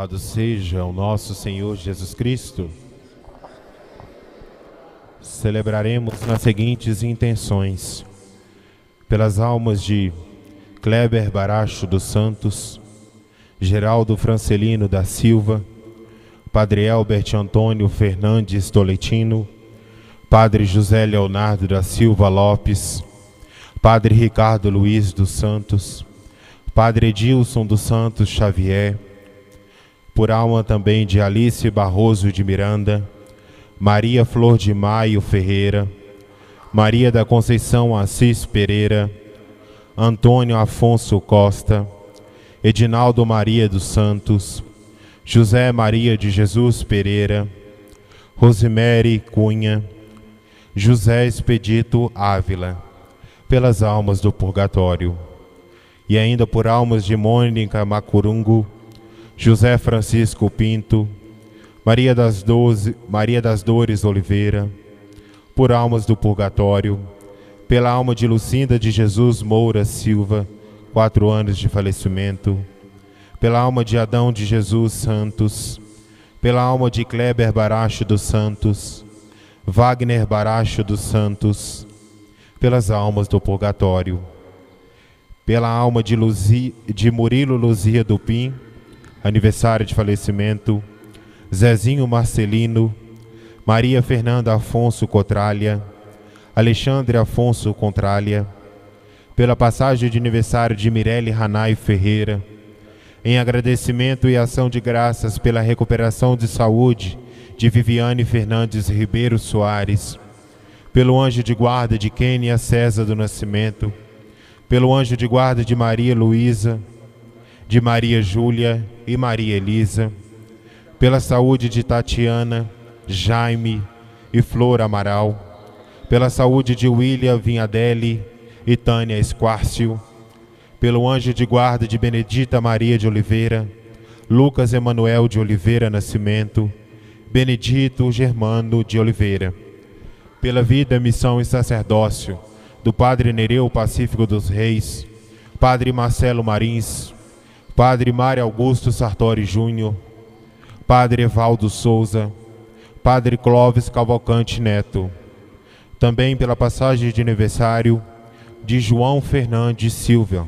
Louvado seja o nosso Senhor Jesus Cristo. Celebraremos nas seguintes intenções: pelas almas de Kleber Baracho dos Santos, Geraldo Francelino da Silva, Padre Albert Antônio Fernandes Toletino, Padre José Leonardo da Silva Lopes, Padre Ricardo Luiz dos Santos, Padre Edilson dos Santos Xavier, por alma também de Alice Barroso de Miranda, Maria Flor de Maio Ferreira, Maria da Conceição Assis Pereira, Antônio Afonso Costa, Edinaldo Maria dos Santos, José Maria de Jesus Pereira, Rosemary Cunha, José Expedito Ávila, pelas almas do purgatório, e ainda por almas de Mônica Macurungo, José Francisco Pinto, Maria das, Doze, Maria das Dores Oliveira, por almas do purgatório, pela alma de Lucinda de Jesus Moura Silva, quatro anos de falecimento, pela alma de Adão de Jesus Santos, pela alma de Kleber Baracho dos Santos, Wagner Baracho dos Santos, pelas almas do purgatório, pela alma de, Luzi, de Murilo Luzia Dupin, aniversário de falecimento, Zezinho Marcelino, Maria Fernanda Afonso Cotralha, Alexandre Afonso Contralha, pela passagem de aniversário de Mirelle Ranai Ferreira, em agradecimento e ação de graças pela recuperação de saúde de Viviane Fernandes Ribeiro Soares, pelo anjo de guarda de Kênia César do Nascimento, pelo anjo de guarda de Maria Luísa, de Maria Júlia e Maria Elisa, pela saúde de Tatiana, Jaime e Flor Amaral, pela saúde de William Vinhadelli e Tânia Esquárcio, pelo anjo de guarda de Benedita Maria de Oliveira, Lucas Emanuel de Oliveira Nascimento, Benedito Germano de Oliveira, pela vida, missão e sacerdócio do Padre Nereu Pacífico dos Reis, Padre Marcelo Marins, Padre Mário Augusto Sartori Júnior, Padre Evaldo Souza, Padre Clóvis Cavalcante Neto, também pela passagem de aniversário de João Fernandes Silva,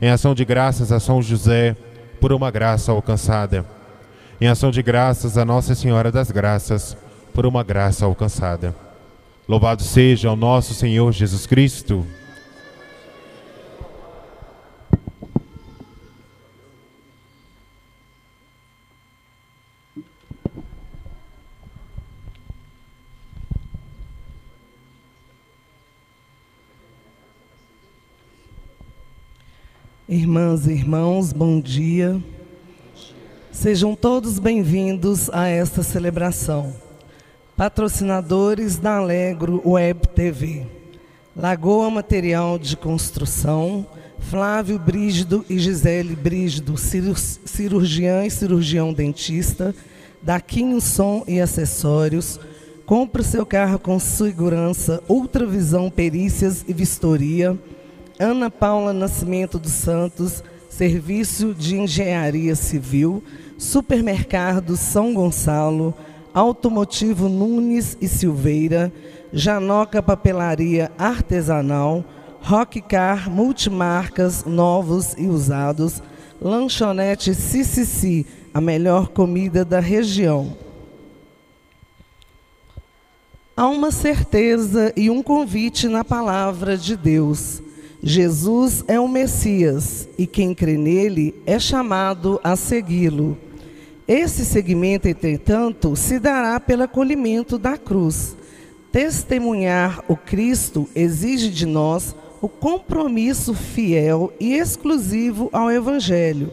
em ação de graças a São José por uma graça alcançada em ação de graças a Nossa Senhora das Graças por uma graça alcançada. Louvado seja o nosso Senhor Jesus Cristo. Irmãs e irmãos, bom dia. Sejam todos bem-vindos a esta celebração. Patrocinadores da Alegro Web TV. Lagoa Material de Construção, Flávio Brígido e Gisele Brígido, cirurgiã e cirurgião dentista, Daquinho Som e Acessórios. Compre seu carro com segurança, Ultravisão Perícias e Vistoria. Ana Paula Nascimento dos Santos, Serviço de Engenharia Civil. Supermercado São Gonçalo, Automotivo Nunes e Silveira, Janoca Papelaria Artesanal, Rock Car Multimarcas Novos e Usados, Lanchonete CCC, a melhor comida da região. Há uma certeza e um convite na palavra de Deus. Jesus é o Messias e quem crê nele é chamado a segui-lo. Esse segmento, entretanto, se dará pelo acolhimento da cruz. Testemunhar o Cristo exige de nós o compromisso fiel e exclusivo ao Evangelho.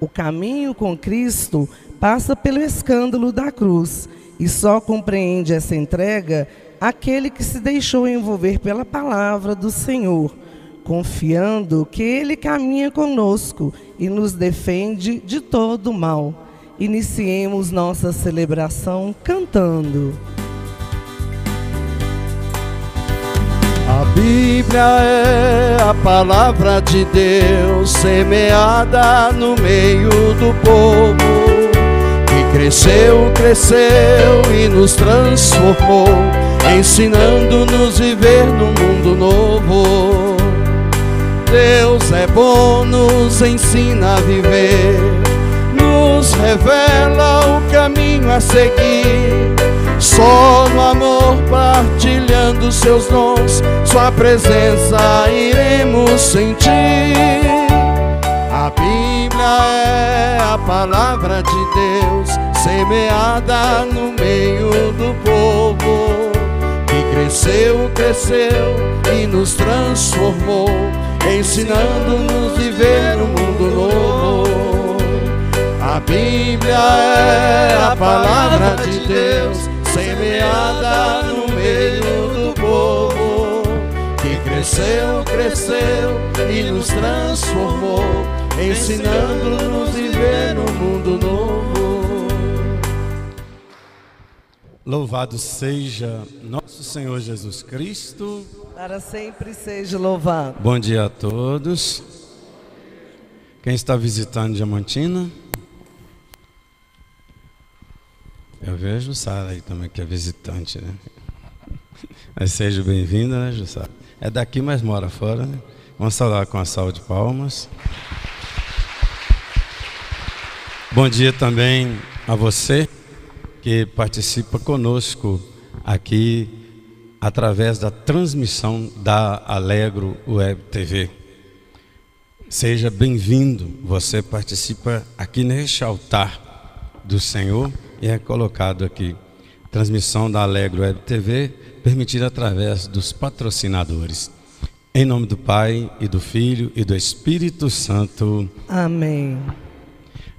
O caminho com Cristo passa pelo escândalo da cruz e só compreende essa entrega aquele que se deixou envolver pela palavra do Senhor, confiando que Ele caminha conosco e nos defende de todo mal iniciemos nossa celebração cantando. A Bíblia é a palavra de Deus semeada no meio do povo cresceu, cresceu e nos transformou, ensinando-nos viver num mundo novo. Deus é bom, nos ensina a viver, nos revela o caminho a seguir. Só no amor, partilhando seus dons, Sua presença iremos sentir. A Bíblia é a palavra de Deus, semeada no meio do povo, que cresceu, cresceu e nos transformou ensinando-nos a viver no mundo novo. A Bíblia é a palavra de Deus, semeada no meio do povo, que cresceu, cresceu e nos transformou, ensinando-nos a viver no mundo novo. Louvado seja nosso Senhor Jesus Cristo. Para sempre seja louvado. Bom dia a todos. Quem está visitando Diamantina? Eu vejo Jussara aí também, que é visitante, né? Mas seja bem-vinda, né, Jussara? É daqui, mas mora fora, né? Vamos saudar com a salva de palmas. Bom dia também a você que participa conosco aqui através da transmissão da Alegro Web TV. Seja bem-vindo, você participa aqui neste altar do Senhor e é colocado aqui. Transmissão da Alegro Web TV, permitida através dos patrocinadores. Em nome do Pai e do Filho e do Espírito Santo. Amém.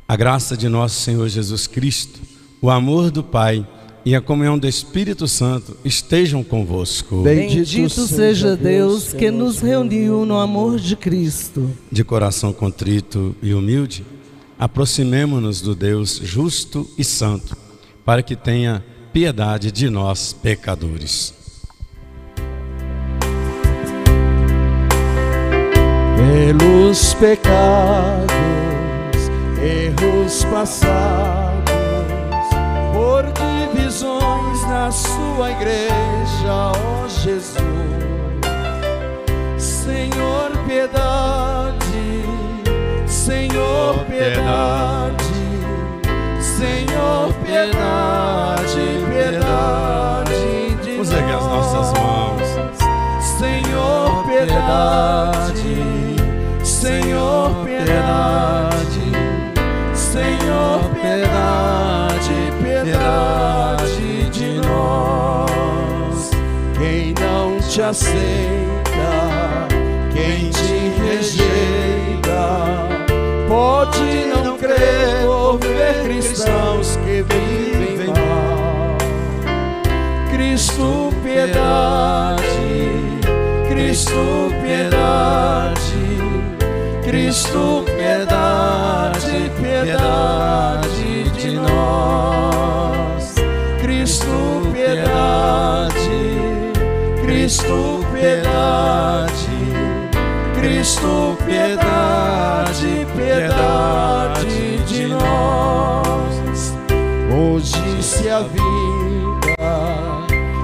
A graça de nosso Senhor Jesus Cristo, o amor do Pai e a comunhão do Espírito Santo estejam convosco. Bendito, seja Deus que nos reuniu no amor de Cristo. De coração contrito e humilde, aproximemo-nos do Deus justo e santo, para que tenha piedade de nós, pecadores. Pelos pecados, erros passados, sua igreja, ó Jesus. Senhor, piedade, Senhor, piedade, Senhor, piedade, piedade de Vamos erguer as nossas mãos. Senhor, piedade, Senhor, piedade, Senhor, piedade, piedade aceita, quem te rejeita, pode não crer ou ver cristãos que vivem mal. Cristo, piedade, Cristo, piedade, Cristo, piedade, piedade Cristo, piedade, Cristo, piedade, piedade de nós. Hoje se a vida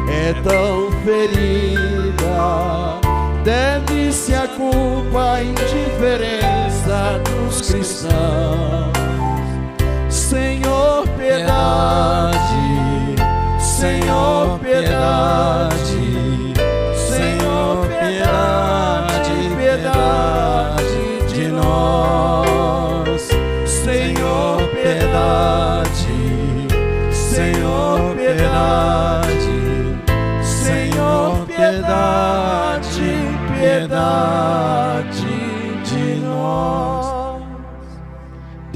é tão ferida, deve-se a culpa, a indiferença dos cristãos. Senhor, piedade, Senhor, piedade,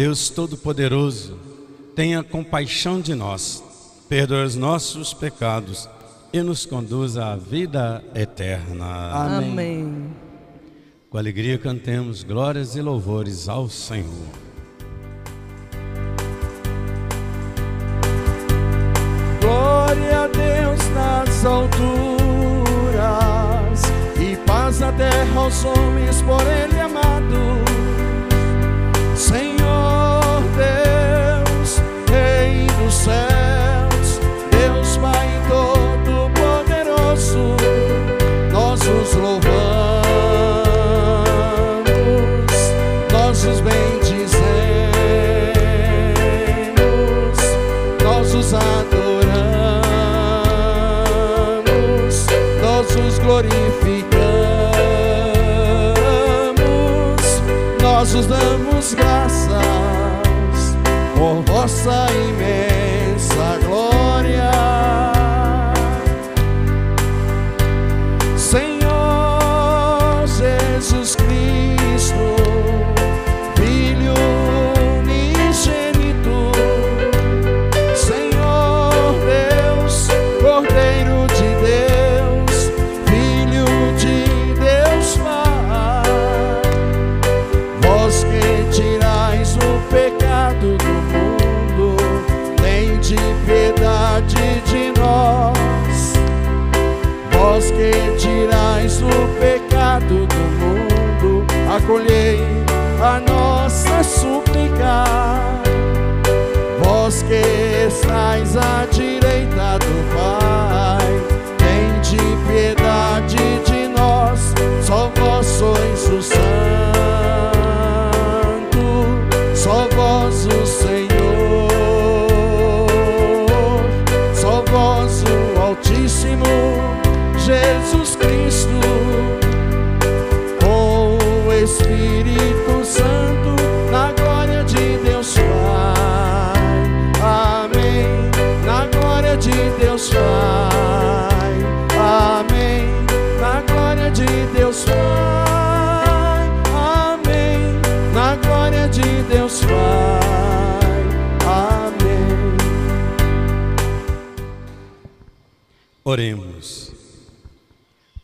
Deus Todo-Poderoso, tenha compaixão de nós, perdoa os nossos pecados e nos conduza à vida eterna. Amém. Com alegria cantemos glórias e louvores ao Senhor. Glória a Deus nas alturas e paz na terra aos homens por Ele amados. Senhor Deus, Rei dos céus, Deus Pai Todo-Poderoso, nós os louvamos, nós os bendizemos, nós os adoramos, nós os glorificamos, nós os damos graças por vossa imensa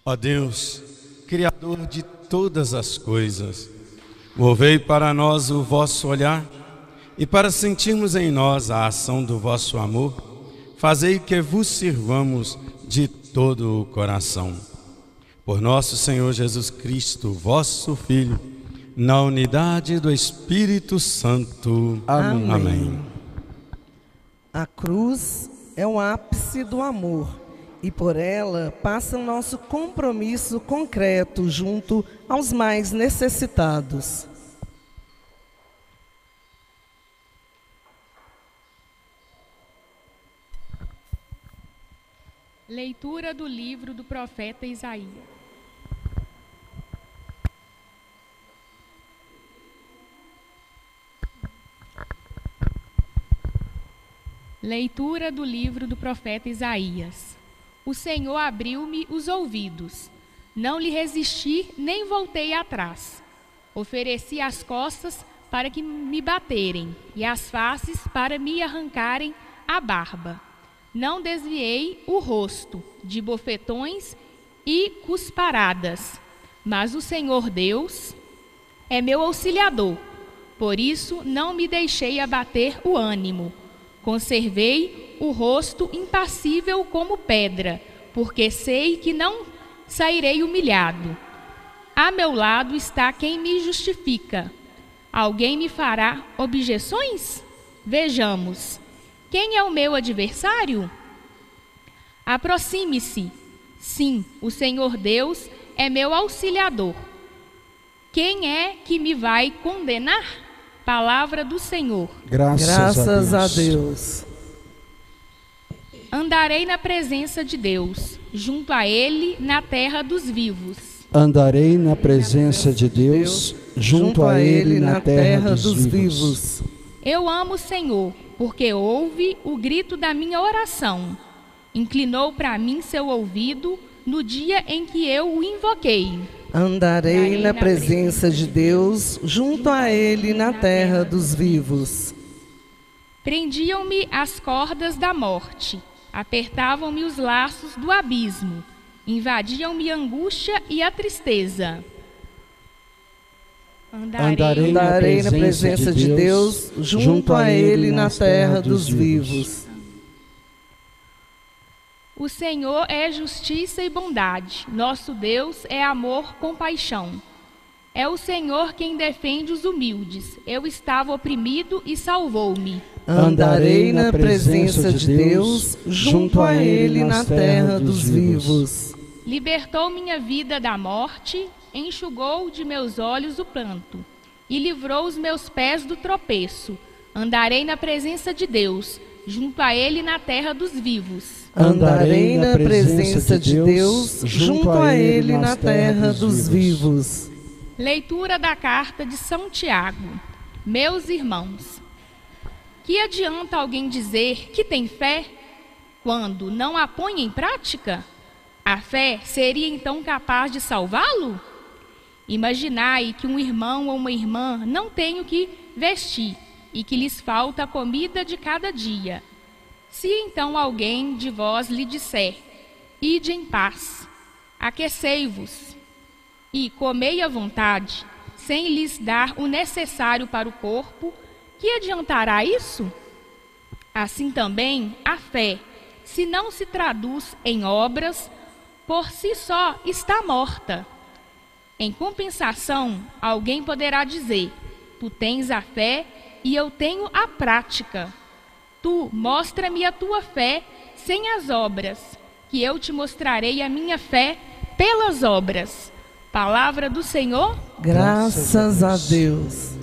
Ó Deus, Criador de todas as coisas, movei para nós o vosso olhar e para sentirmos em nós a ação do vosso amor, fazei que vos sirvamos de todo o coração. Por nosso Senhor Jesus Cristo, vosso Filho, na unidade do Espírito Santo. Amém. Amém. A cruz é o ápice do amor e por ela passa o nosso compromisso concreto junto aos mais necessitados. Leitura do livro do profeta Isaías. Leitura do livro do profeta Isaías. O Senhor abriu-me os ouvidos. Não lhe resisti, nem voltei atrás. Ofereci as costas para que me baterem, e as faces para me arrancarem a barba. Não desviei o rosto de bofetões e cusparadas. Mas o Senhor Deus é meu auxiliador. Por isso não me deixei abater o ânimo. Conservei o rosto impassível como pedra, porque sei que não sairei humilhado. A meu lado está quem me justifica. Alguém me fará objeções? Vejamos. Quem é o meu adversário? Aproxime-se. Sim, o Senhor Deus é meu auxiliador. Quem é que me vai condenar? Palavra do Senhor. Graças, Graças a a Deus. Andarei na presença de Deus, junto a Ele na terra dos vivos. Andarei na presença de Deus, junto a Ele na terra dos vivos. Eu amo o Senhor, porque ouve o grito da minha oração. Inclinou para mim seu ouvido no dia em que eu o invoquei. Andarei na presença de Deus, junto a Ele na terra dos vivos. Prendiam-me as cordas da morte, apertavam-me os laços do abismo, invadiam-me a angústia e a tristeza. Andarei Andarei na presença de Deus, junto a Ele na terra dos vivos. O Senhor é justiça e bondade, nosso Deus é amor com paixão. É o Senhor quem defende os humildes. Eu estava oprimido e salvou-me. Andarei na presença de Deus, junto a Ele na terra dos vivos. Libertou minha vida da morte, enxugou de meus olhos o pranto e livrou os meus pés do tropeço. Andarei na presença de Deus, junto a ele na terra dos vivos. Andarei na presença de Deus, junto a ele na terra dos vivos. Leitura da carta de São Tiago. Meus irmãos, que adianta alguém dizer que tem fé quando não a põe em prática? A fé seria então capaz de salvá-lo? Imaginai que um irmão ou uma irmã não tem o que vestir e que lhes falta a comida de cada dia. Se então alguém de vós lhe disser: Ide em paz, aquecei-vos e comei à vontade, sem lhes dar o necessário para o corpo, que adiantará isso? Assim também a fé, se não se traduz em obras, por si só está morta. Em compensação, alguém poderá dizer: Tu tens a fé e eu tenho a prática. Tu mostra-me a tua fé sem as obras, que eu te mostrarei a minha fé pelas obras. Palavra do Senhor. Graças a Deus.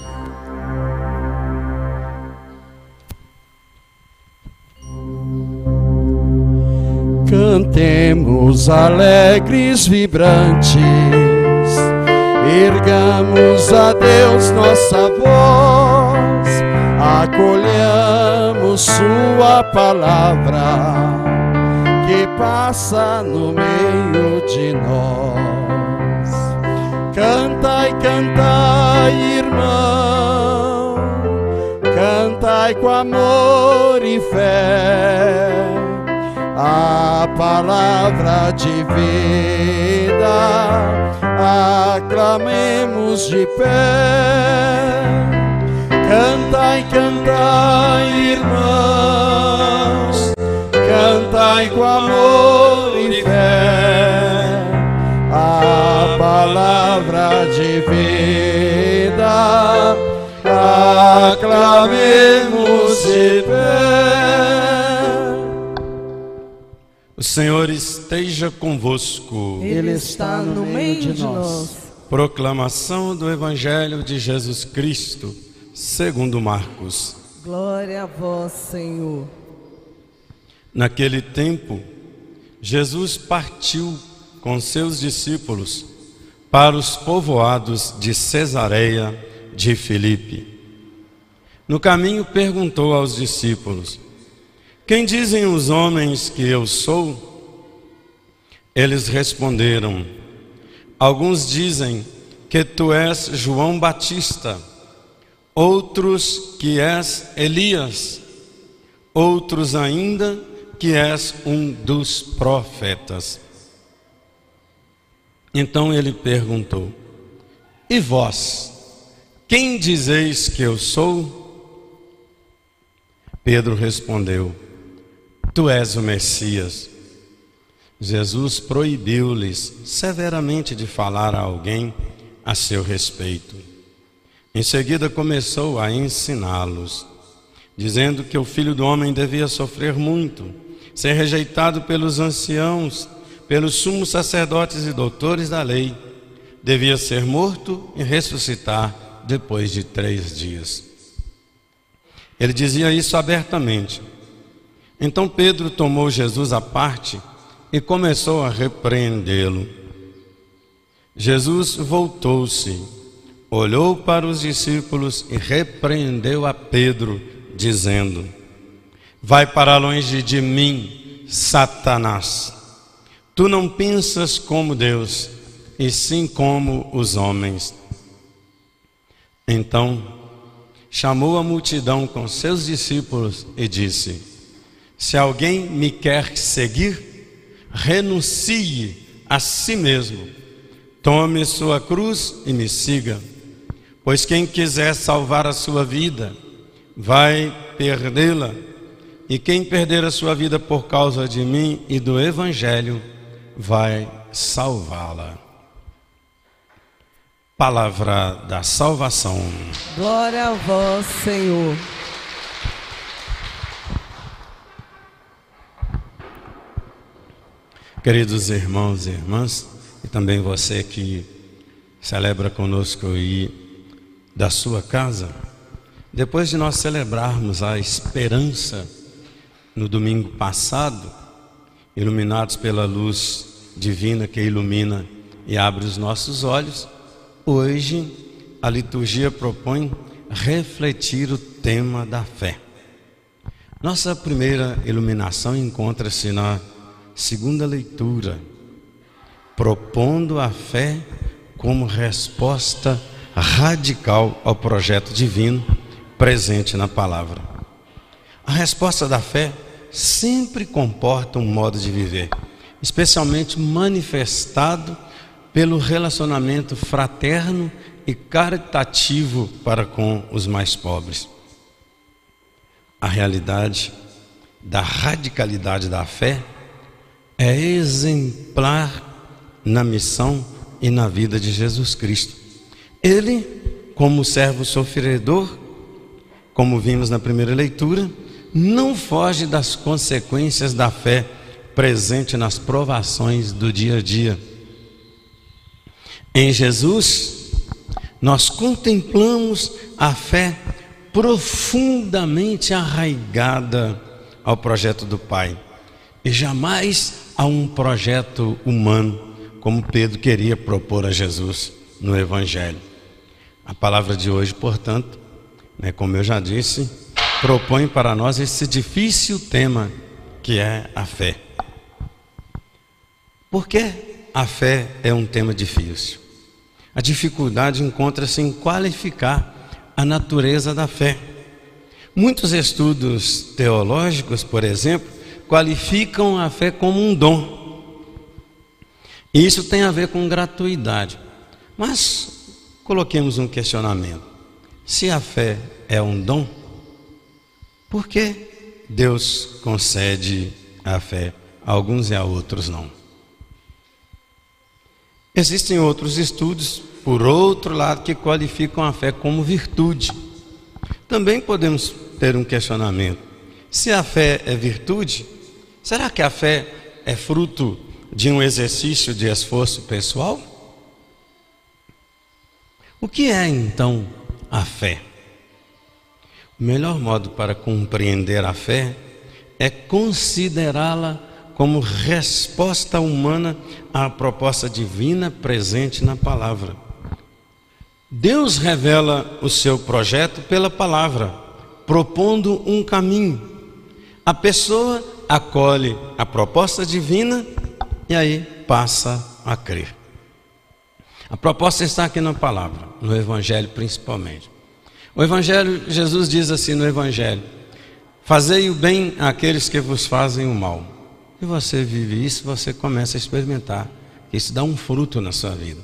Cantemos alegres, vibrantes, ergamos a Deus nossa voz, acolhamos Sua palavra que passa no meio de nós. Cantai, cantai, irmão, cantai com amor e fé a palavra de vida, aclamemos de pé. Cantai, cantai, irmãos, cantai com amor e fé. A palavra de vida, aclamemos de pé. O Senhor esteja convosco. Ele está no meio de nós. Proclamação do Evangelho de Jesus Cristo, segundo Marcos. Glória a vós, Senhor. Naquele tempo, Jesus partiu com seus discípulos para os povoados de Cesareia de Filipe. No caminho perguntou aos discípulos: Quem dizem os homens que eu sou? Eles responderam: Alguns dizem que tu és João Batista, outros que és Elias, outros ainda que és um dos profetas. Então ele perguntou: E vós, quem dizeis que eu sou? Pedro respondeu: Tu és o Messias. Jesus proibiu-lhes severamente de falar a alguém a seu respeito. Em seguida começou a ensiná-los, dizendo que o filho do homem devia sofrer muito, ser rejeitado pelos anciãos, pelos sumos sacerdotes e doutores da lei, devia ser morto e ressuscitar depois de três dias. Ele dizia isso abertamente. Então Pedro tomou Jesus à parte e começou a repreendê-lo. Jesus voltou-se, olhou para os discípulos e repreendeu a Pedro, dizendo: Vai para longe de mim, Satanás. Tu não pensas como Deus, e sim como os homens. Então chamou a multidão com seus discípulos e disse: Se alguém me quer seguir, renuncie a si mesmo, tome sua cruz e me siga. Pois quem quiser salvar a sua vida, vai perdê-la, e quem perder a sua vida por causa de mim e do Evangelho, vai salvá-la. Palavra da salvação. Glória a vós, Senhor. Queridos irmãos e irmãs, e também você que celebra conosco aí da sua casa, depois de nós celebrarmos a esperança no domingo passado, iluminados pela luz divina que ilumina e abre os nossos olhos, hoje a liturgia propõe refletir o tema da fé. Nossa primeira iluminação encontra-se na segunda leitura, propondo a fé como resposta radical ao projeto divino presente na palavra. A resposta da fé sempre comporta um modo de viver, especialmente manifestado pelo relacionamento fraterno e caritativo para com os mais pobres. A realidade da radicalidade da fé é exemplar na missão e na vida de Jesus Cristo. Ele, como servo sofredor, como vimos na primeira leitura, não foge das consequências da fé presente nas provações do dia a dia. Em Jesus, nós contemplamos a fé profundamente arraigada ao projeto do Pai e jamais a um projeto humano, como Pedro queria propor a Jesus no Evangelho. A palavra de hoje, portanto, né, como eu já disse, propõe para nós esse difícil tema que é a fé. Por que a fé é um tema difícil? A dificuldade encontra-se em qualificar a natureza da fé. Muitos estudos teológicos, por exemplo, qualificam a fé como um dom. E isso tem a ver com gratuidade. Mas coloquemos um questionamento: se a fé é um dom, por que Deus concede a fé a alguns e a outros não? Existem outros estudos, por outro lado, que qualificam a fé como virtude. Também podemos ter um questionamento: se a fé é virtude, será que a fé é fruto de um exercício de esforço pessoal? O que é então a fé? O melhor modo para compreender a fé é considerá-la como resposta humana à proposta divina presente na palavra. Deus revela o seu projeto pela palavra, propondo um caminho. A pessoa acolhe a proposta divina e aí passa a crer. A proposta está aqui na palavra, no Evangelho principalmente. O Evangelho, Jesus diz assim no Evangelho: Fazei o bem àqueles que vos fazem o mal. E você vive isso, você começa a experimentar. Isso dá um fruto na sua vida.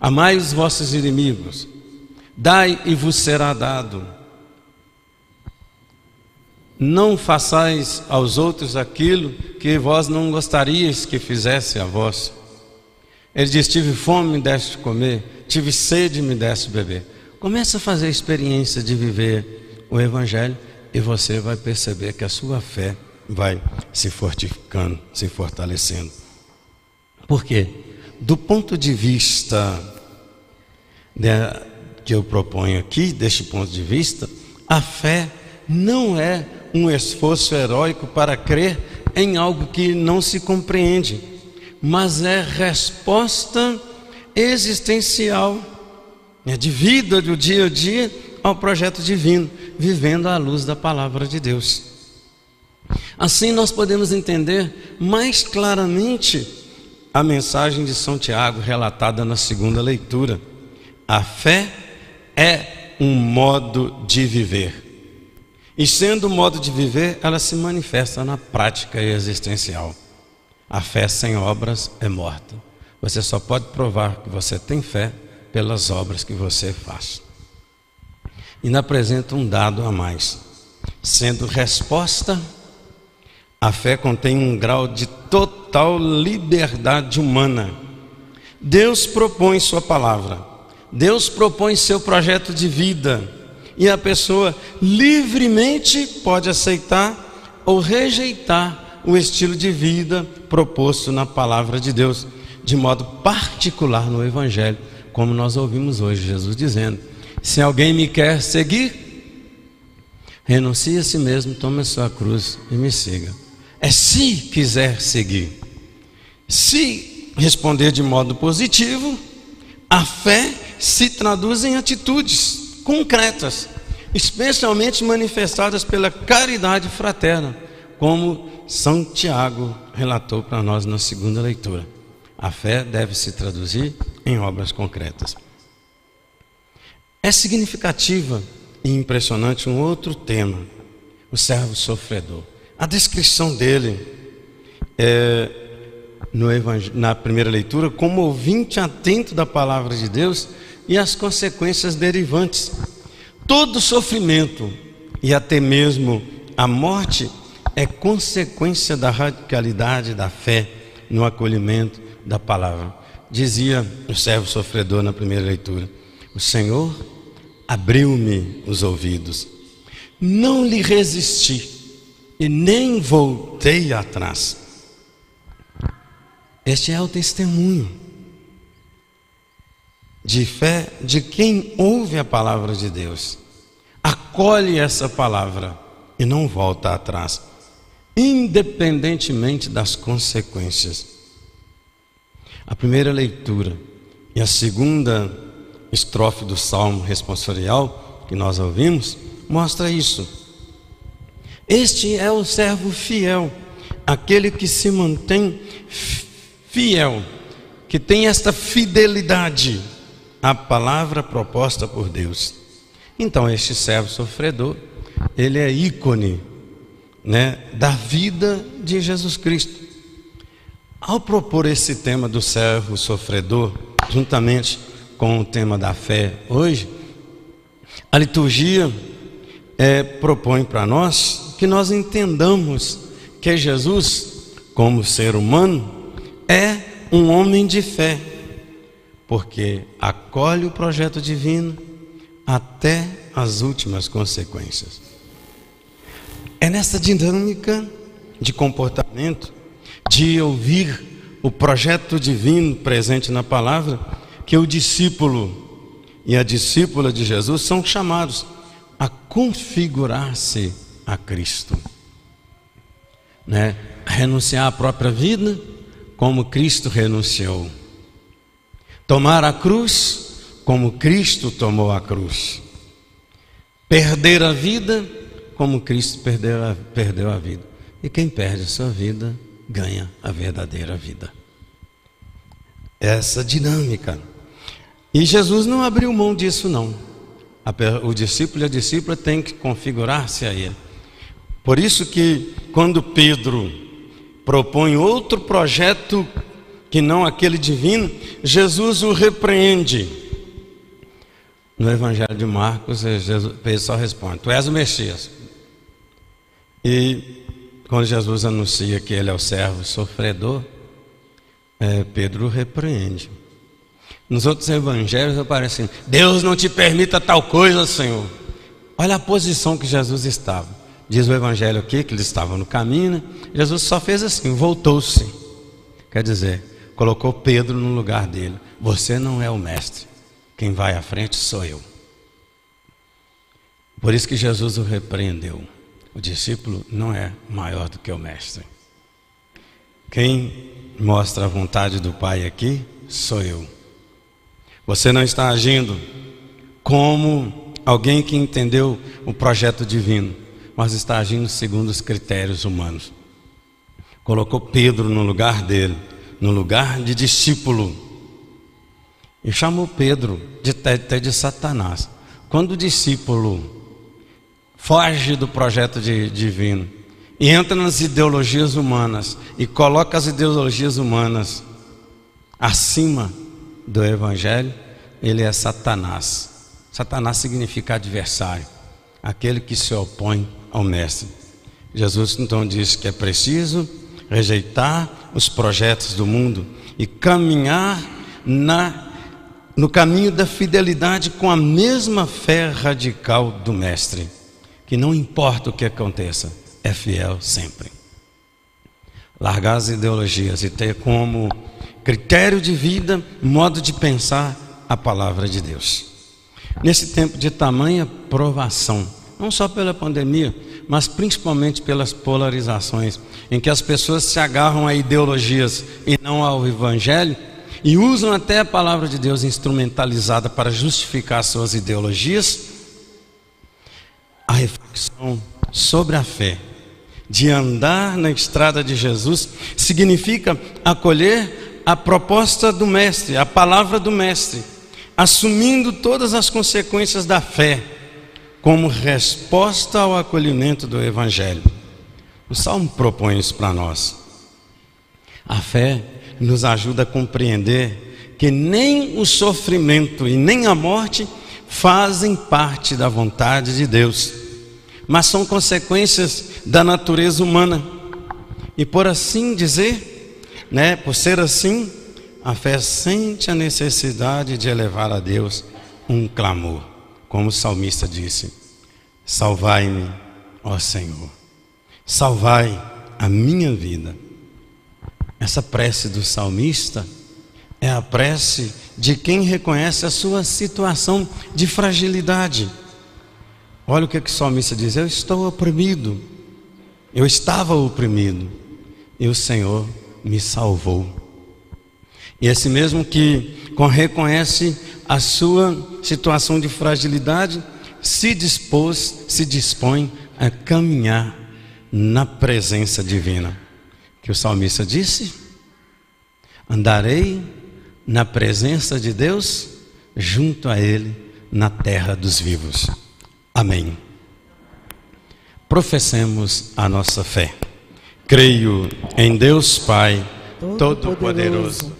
Amai os vossos inimigos, dai e vos será dado. Não façais aos outros aquilo que vós não gostaríeis que fizesse a vós. Ele diz: Tive fome, me deste comer, tive sede, me deste beber. Comece a fazer a experiência de viver o Evangelho e você vai perceber que a sua fé vai se fortificando, se fortalecendo. Por quê? Do ponto de vista né, que eu proponho aqui, deste ponto de vista, a fé não é um esforço heróico para crer em algo que não se compreende, mas é resposta existencial, é de vida do dia a dia ao projeto divino, vivendo à luz da palavra de Deus. Assim nós podemos entender mais claramente a mensagem de São Tiago relatada na segunda leitura. A fé é um modo de viver. E sendo um modo de viver, ela se manifesta na prática existencial. A fé sem obras é morta. Você só pode provar que você tem fé pelas obras que você faz. E apresenta um dado a mais. Sendo resposta, a fé contém um grau de total liberdade humana. Deus propõe Sua palavra, Deus propõe seu projeto de vida, e a pessoa livremente pode aceitar ou rejeitar o estilo de vida proposto na palavra de Deus, de modo particular no Evangelho, como nós ouvimos hoje Jesus dizendo: Se alguém me quer seguir, renuncie a si mesmo, tome a sua cruz e me siga. É se quiser seguir. Se responder de modo positivo, a fé se traduz em atitudes concretas, especialmente manifestadas pela caridade fraterna, como São Tiago relatou para nós na segunda leitura. A fé deve se traduzir em obras concretas. É significativa e impressionante um outro tema, o servo sofredor. A descrição dele é, na primeira leitura como ouvinte atento da palavra de Deus e as consequências derivantes. Todo sofrimento e até mesmo a morte é consequência da radicalidade da fé no acolhimento da palavra. Dizia o servo sofredor na primeira leitura: O Senhor abriu-me os ouvidos, não lhe resisti e nem voltei atrás. Este é o testemunho de fé de quem ouve a palavra de Deus, acolhe essa palavra e não volta atrás, independentemente das consequências. A primeira leitura e a segunda estrofe do salmo responsorial que nós ouvimos mostra isso. Este é o servo fiel, aquele que se mantém fiel, que tem esta fidelidade à palavra proposta por Deus. Então, este servo sofredor, ele é ícone né, da vida de Jesus Cristo. Ao propor esse tema do servo sofredor, juntamente com o tema da fé hoje, a liturgia é, propõe para nós que nós entendamos que Jesus, como ser humano, é um homem de fé, porque acolhe o projeto divino até as últimas consequências. É nessa dinâmica de comportamento, de ouvir o projeto divino presente na palavra, que o discípulo e a discípula de Jesus são chamados a configurar-se a Cristo, né? Renunciar à própria vida como Cristo renunciou. Tomar a cruz como Cristo tomou a cruz. Perder a vida como Cristo perdeu a, perdeu a vida. E quem perde a sua vida ganha a verdadeira vida. Essa dinâmica. E Jesus não abriu mão disso, não. O discípulo e a discípula têm que configurar-se a ele. Por isso que quando Pedro propõe outro projeto que não aquele divino, Jesus o repreende. No Evangelho de Marcos, é Jesus, Pedro só responde: Tu és o Messias. E quando Jesus anuncia que ele é o servo sofredor, é, Pedro repreende. Nos outros evangelhos aparece assim: Deus não te permita tal coisa, Senhor. Olha a posição que Jesus estava. Diz o Evangelho aqui que eles estavam no caminho, né? Jesus só fez assim, voltou-se. Quer dizer, colocou Pedro no lugar dele. Você não é o mestre, quem vai à frente sou eu. Por isso que Jesus o repreendeu. O discípulo não é maior do que o mestre. Quem mostra a vontade do Pai aqui sou eu. Você não está agindo como alguém que entendeu o projeto divino mas está agindo segundo os critérios humanos. Colocou Pedro no lugar dele, no lugar de discípulo, e chamou Pedro de até de Satanás. Quando o discípulo foge do projeto de, divino e entra nas ideologias humanas e coloca as ideologias humanas acima do evangelho, ele é Satanás. Satanás significa adversário, aquele que se opõe ao Mestre. Jesus então disse que é preciso rejeitar os projetos do mundo e caminhar na, no caminho da fidelidade com a mesma fé radical do Mestre, que não importa o que aconteça, é fiel sempre. Largar as ideologias e ter como critério de vida, modo de pensar a palavra de Deus. Nesse tempo de tamanha provação, não só pela pandemia, mas principalmente pelas polarizações, em que as pessoas se agarram a ideologias e não ao Evangelho, e usam até a palavra de Deus instrumentalizada para justificar suas ideologias, a reflexão sobre a fé, de andar na estrada de Jesus, significa acolher a proposta do Mestre, a palavra do Mestre, assumindo todas as consequências da fé como resposta ao acolhimento do Evangelho. O Salmo propõe isso para nós. A fé nos ajuda a compreender que nem o sofrimento e nem a morte fazem parte da vontade de Deus, mas são consequências da natureza humana. E por assim dizer, né, por ser assim, a fé sente a necessidade de elevar a Deus um clamor como o salmista disse: Salvai-me, ó Senhor, salvai a minha vida. Essa prece do salmista é a prece de quem reconhece a sua situação de fragilidade. Olha o que, que o salmista diz: Eu estou oprimido, eu estava oprimido, e o Senhor me salvou. E esse mesmo que reconhece a sua situação de fragilidade, se dispôs, se dispõe a caminhar na presença divina. Que o salmista disse: Andarei na presença de Deus, junto a Ele, na terra dos vivos. Amém. Professemos a nossa fé. Creio em Deus Pai, Todo-Poderoso,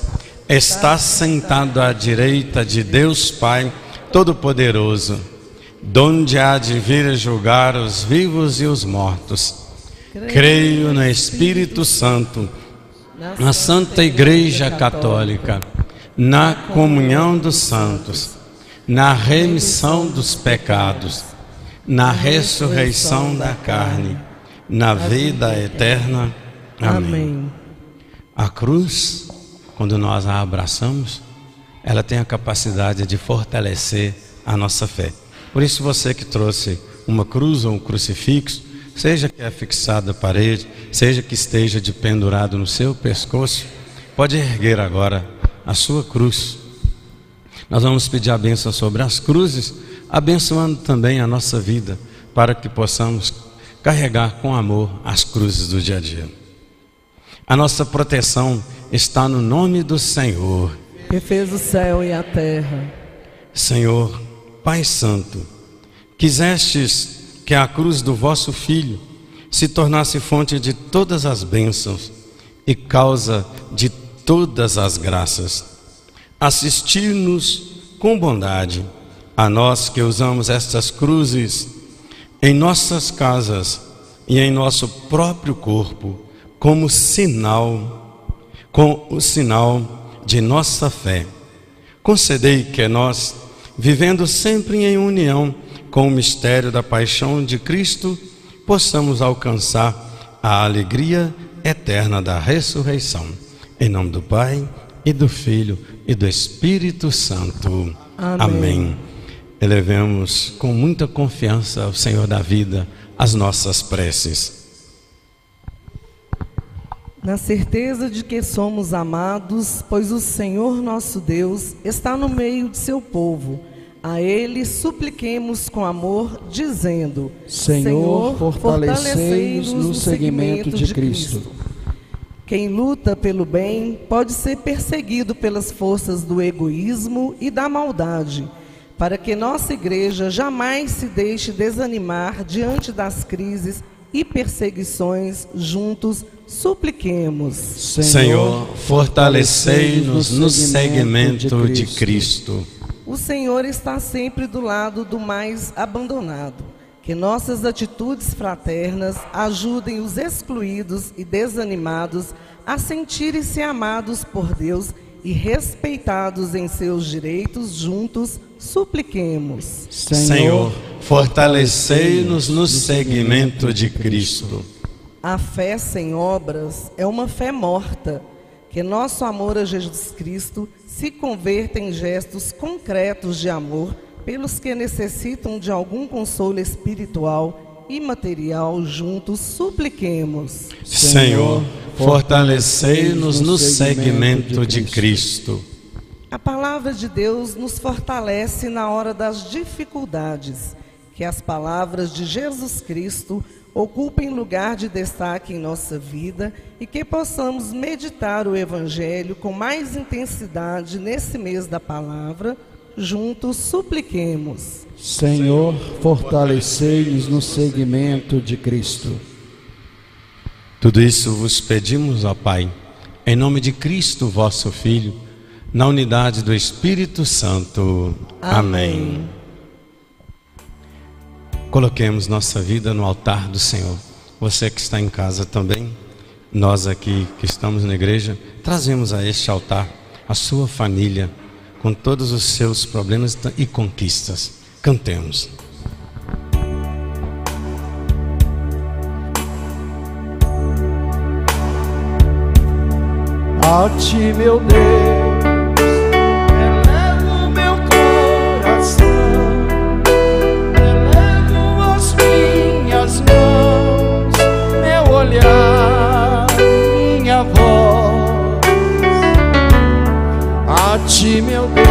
está sentado à direita de Deus Pai Todo-Poderoso, donde há de vir julgar os vivos e os mortos. Creio no Espírito Santo, na Santa Igreja Católica, na comunhão dos santos, na remissão dos pecados, na ressurreição da carne, na vida eterna. Amém. A cruz quando nós a abraçamos, ela tem a capacidade de fortalecer a nossa fé. Por isso, você que trouxe uma cruz ou um crucifixo, seja que é fixado à parede, seja que esteja de pendurado no seu pescoço, pode erguer agora a sua cruz. Nós vamos pedir a bênção sobre as cruzes, abençoando também a nossa vida, para que possamos carregar com amor as cruzes do dia a dia. A nossa proteção está no nome do Senhor, que fez o céu e a terra. Senhor, Pai Santo, quisestes que a cruz do vosso Filho se tornasse fonte de todas as bênçãos e causa de todas as graças. Assistir-nos com bondade a nós que usamos estas cruzes em nossas casas e em nosso próprio corpo como sinal com o sinal de nossa fé. Concedei que nós, vivendo sempre em união com o mistério da paixão de Cristo, possamos alcançar a alegria eterna da ressurreição. Em nome do Pai, e do Filho, e do Espírito Santo. Amém. Amém. Elevemos com muita confiança ao Senhor da vida as nossas preces na certeza de que somos amados, pois o Senhor nosso Deus está no meio de seu povo. A Ele supliquemos com amor, dizendo: Senhor, fortalecei-nos no seguimento de Cristo. Quem luta pelo bem pode ser perseguido pelas forças do egoísmo e da maldade, para que nossa igreja jamais se deixe desanimar diante das crises e perseguições juntos supliquemos. Senhor, fortalecei-nos no segmento de Cristo. O Senhor está sempre do lado do mais abandonado. Que nossas atitudes fraternas ajudem os excluídos e desanimados a sentirem-se amados por Deus e respeitados em seus direitos, juntos supliquemos. Senhor, fortalecei-nos no seguimento de Cristo. A fé sem obras é uma fé morta. Que nosso amor a Jesus Cristo se converta em gestos concretos de amor pelos que necessitam de algum consolo espiritual e material, juntos supliquemos. Senhor, fortalecei-nos no seguimento de Cristo. A palavra de Deus nos fortalece na hora das dificuldades. Que as palavras de Jesus Cristo ocupem lugar de destaque em nossa vida e que possamos meditar o Evangelho com mais intensidade nesse mês da palavra. Juntos supliquemos. Senhor, fortalecei-nos no seguimento de Cristo. Tudo isso vos pedimos, ó Pai, em nome de Cristo, vosso Filho, na unidade do Espírito Santo. Amém. Amém. Coloquemos nossa vida no altar do Senhor. Você que está em casa também, nós aqui que estamos na igreja, trazemos a este altar a sua família com todos os seus problemas e conquistas. Cantemos. A ti, meu Deus, ti, meu Deus.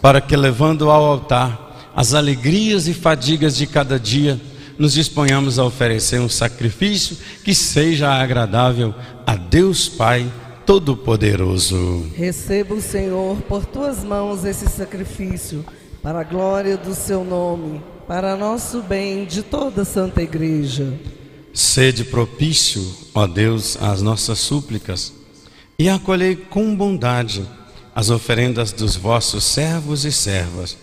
para que, levando ao altar as alegrias e fadigas de cada dia, nos disponhamos a oferecer um sacrifício que seja agradável a Deus Pai Todo-Poderoso. Receba o Senhor por tuas mãos esse sacrifício, para a glória do seu nome, para nosso bem de toda a Santa Igreja. Sede propício, ó Deus, às nossas súplicas e acolhei com bondade as oferendas dos vossos servos e servas,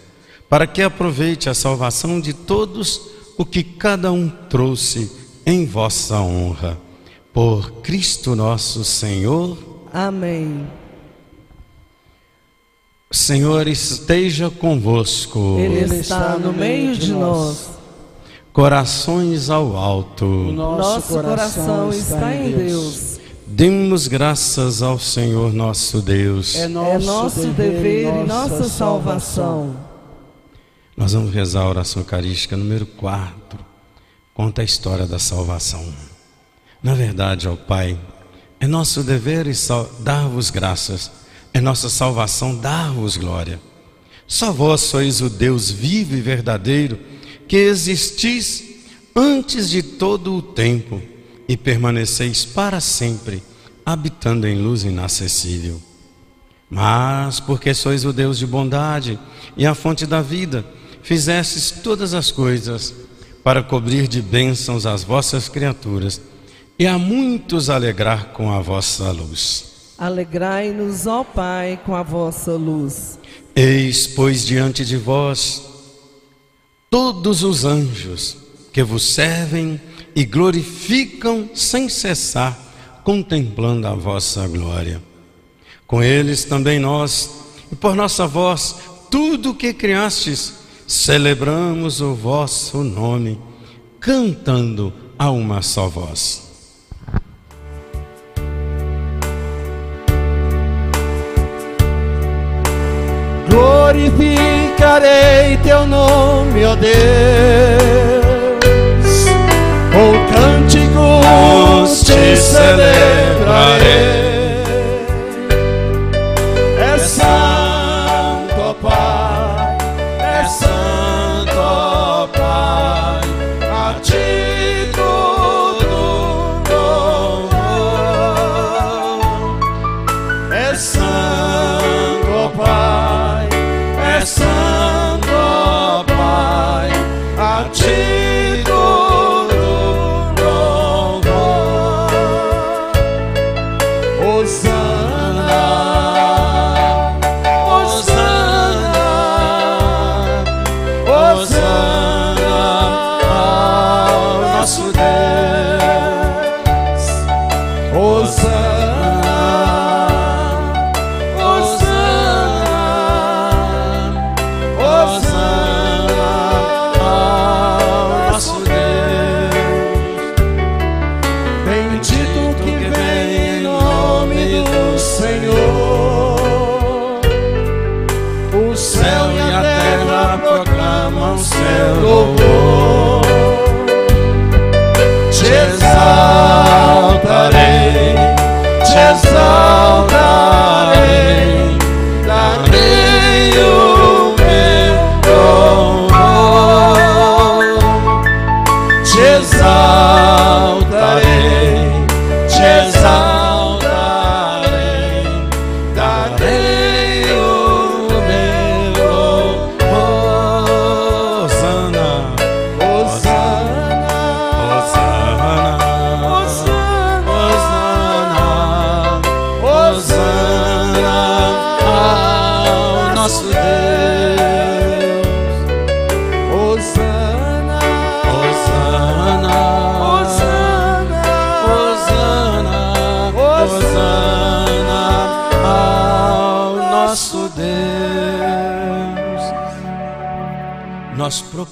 para que aproveite a salvação de todos o que cada um trouxe em vossa honra. Por Cristo nosso Senhor. Amém. Senhor esteja convosco. Ele está no meio de nós. Corações ao alto. O nosso coração está em Deus. Demos graças ao Senhor nosso Deus. É nosso, é nosso dever, dever e nossa salvação. Nós vamos rezar a oração eucarística número 4. Conta a história da salvação. Na verdade, ó Pai, é nosso dever dar-vos graças, é nossa salvação dar-vos glória. Só vós sois o Deus vivo e verdadeiro, que existis antes de todo o tempo e permaneceis para sempre, habitando em luz inacessível. Mas, porque sois o Deus de bondade e a fonte da vida, fizestes todas as coisas para cobrir de bênçãos as vossas criaturas e a muitos alegrar com a vossa luz. Alegrai-nos, ó Pai, com a vossa luz. Eis, pois, diante de vós todos os anjos que vos servem e glorificam sem cessar, contemplando a vossa glória. Com eles também nós, e por nossa voz, tudo o que criastes, celebramos o vosso nome, cantando a uma só voz. Glorificarei teu nome, ó Deus, cânticos te celebrarei.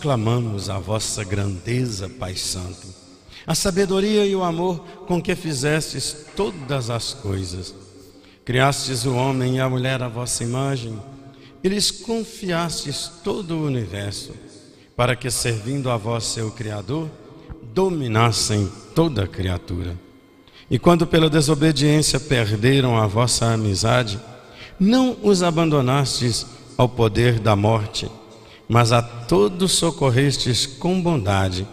Proclamamos a vossa grandeza, Pai Santo, a sabedoria e o amor com que fizestes todas as coisas. Criastes o homem e a mulher à vossa imagem e lhes confiastes todo o universo, para que, servindo a vós, seu Criador, dominassem toda a criatura. E quando pela desobediência perderam a vossa amizade, não os abandonastes ao poder da morte, mas a todos socorrestes com bondade,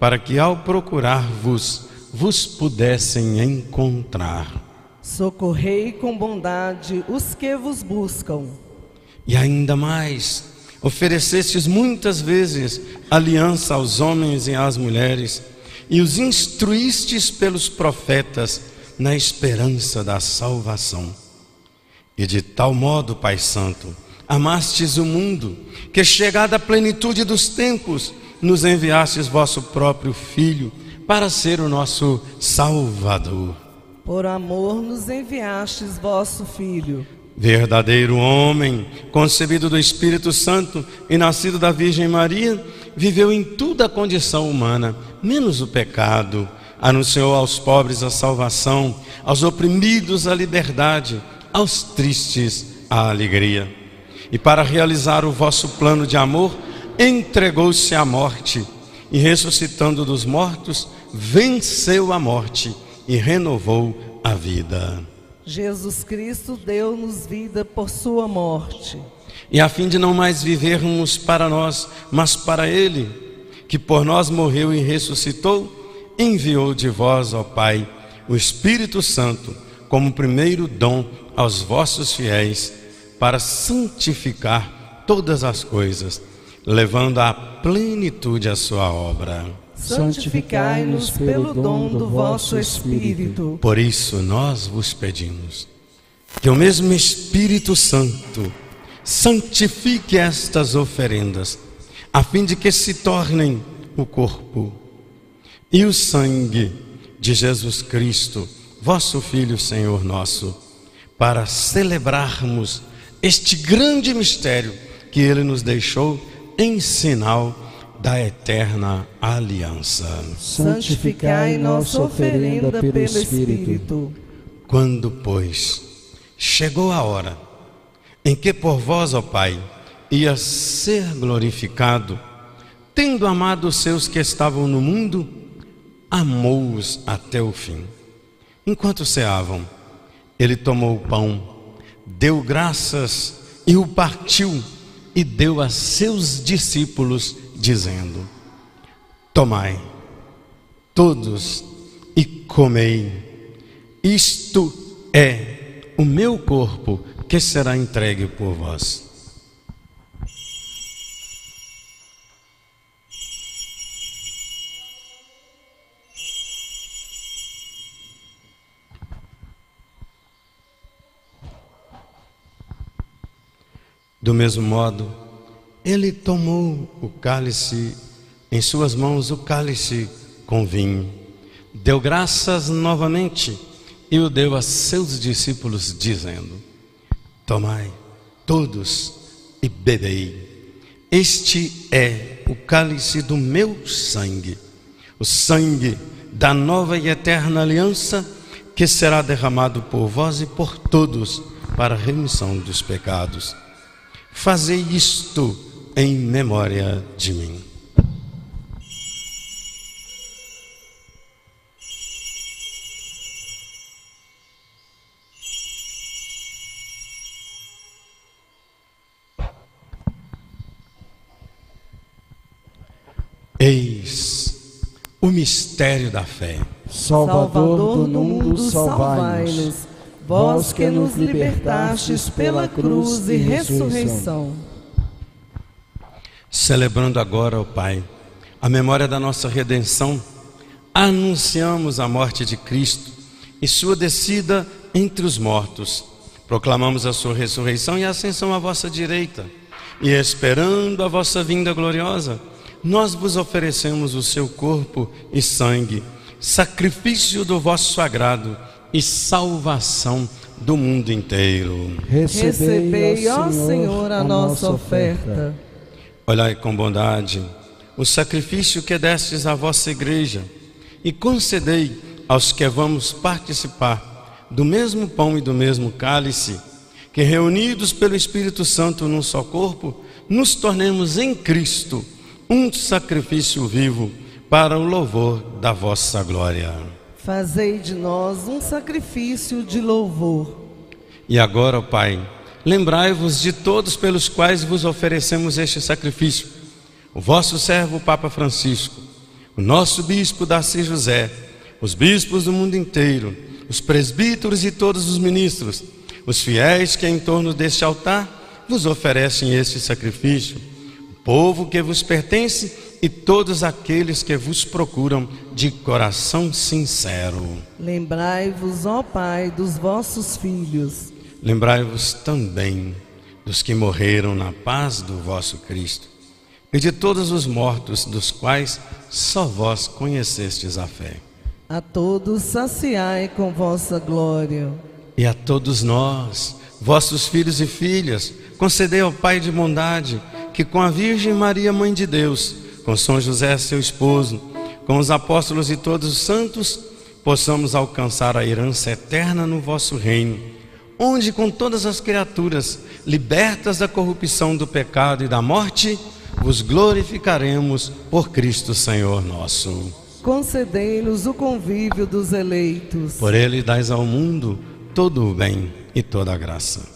para que ao procurar-vos, vos pudessem encontrar. Socorrei com bondade os que vos buscam. E ainda mais, oferecestes muitas vezes aliança aos homens e às mulheres, e os instruístes pelos profetas na esperança da salvação. E de tal modo, Pai Santo, amastes o mundo, que chegada a plenitude dos tempos, nos enviastes vosso próprio Filho para ser o nosso Salvador. Por amor nos enviastes vosso Filho. Verdadeiro homem, concebido do Espírito Santo e nascido da Virgem Maria, viveu em toda a condição humana, menos o pecado. Anunciou aos pobres a salvação, aos oprimidos a liberdade, aos tristes a alegria e para realizar o vosso plano de amor, entregou-se à morte e, ressuscitando dos mortos, venceu a morte e renovou a vida. Jesus Cristo deu-nos vida por sua morte. E a fim de não mais vivermos para nós, mas para Ele, que por nós morreu e ressuscitou, enviou de vós, ó Pai, o Espírito Santo, como primeiro dom aos vossos fiéis, para santificar todas as coisas, levando à plenitude a sua obra. Santificai-nos pelo dom do vosso Espírito. Por isso nós vos pedimos que o mesmo Espírito Santo santifique estas oferendas, a fim de que se tornem o corpo e o sangue de Jesus Cristo, vosso Filho, Senhor nosso, para celebrarmos este grande mistério que ele nos deixou em sinal da eterna aliança. Santificai nossa oferenda pelo Espírito. Quando, pois, chegou a hora em que por vós, ó Pai, ia ser glorificado, tendo amado os seus que estavam no mundo, amou-os até o fim. Enquanto ceavam, ele tomou o pão, deu graças e o partiu e deu a seus discípulos dizendo: Tomai, todos, e comei, isto é o meu corpo que será entregue por vós. Do mesmo modo, ele tomou o cálice, em suas mãos o cálice com vinho, deu graças novamente e o deu a seus discípulos, dizendo: Tomai todos e bebei. Este é o cálice do meu sangue, o sangue da nova e eterna aliança que será derramado por vós e por todos para a remissão dos pecados. Fazei isto em memória de mim. Eis o mistério da fé. Salvador do mundo, salvai-nos. Vós que nos libertastes pela cruz e ressurreição Celebrando agora, ó Pai, a memória da nossa redenção, anunciamos a morte de Cristo e sua descida entre os mortos. Proclamamos a sua ressurreição e a ascensão à vossa direita. E esperando a vossa vinda gloriosa, nós vos oferecemos o seu corpo e sangue, sacrifício do vosso agrado e salvação do mundo inteiro. Recebei, ó Senhor, a nossa oferta Olhai com bondade o sacrifício que destes à vossa igreja e concedei aos que vamos participar do mesmo pão e do mesmo cálice, que reunidos pelo Espírito Santo num só corpo, nos tornemos em Cristo um sacrifício vivo para o louvor da vossa glória. Fazei de nós um sacrifício de louvor. E agora, Pai, lembrai-vos de todos pelos quais vos oferecemos este sacrifício. O vosso servo, o Papa Francisco, o nosso bispo Darcy José, os bispos do mundo inteiro, os presbíteros e todos os ministros, os fiéis que em torno deste altar vos oferecem este sacrifício, o povo que vos pertence e todos aqueles que vos procuram de coração sincero. Lembrai-vos, ó Pai, dos vossos filhos Lembrai-vos também dos que morreram na paz do vosso Cristo e de todos os mortos dos quais só vós conhecestes a fé. A todos saciai com vossa glória. E a todos nós, vossos filhos e filhas, concedei ao Pai de bondade que com a Virgem Maria, Mãe de Deus, com São José, seu esposo, com os apóstolos e todos os santos, possamos alcançar a herança eterna no vosso reino onde com todas as criaturas, libertas da corrupção do pecado e da morte, vos glorificaremos por Cristo Senhor nosso. Concedei-nos o convívio dos eleitos. Por ele dais ao mundo todo o bem e toda a graça.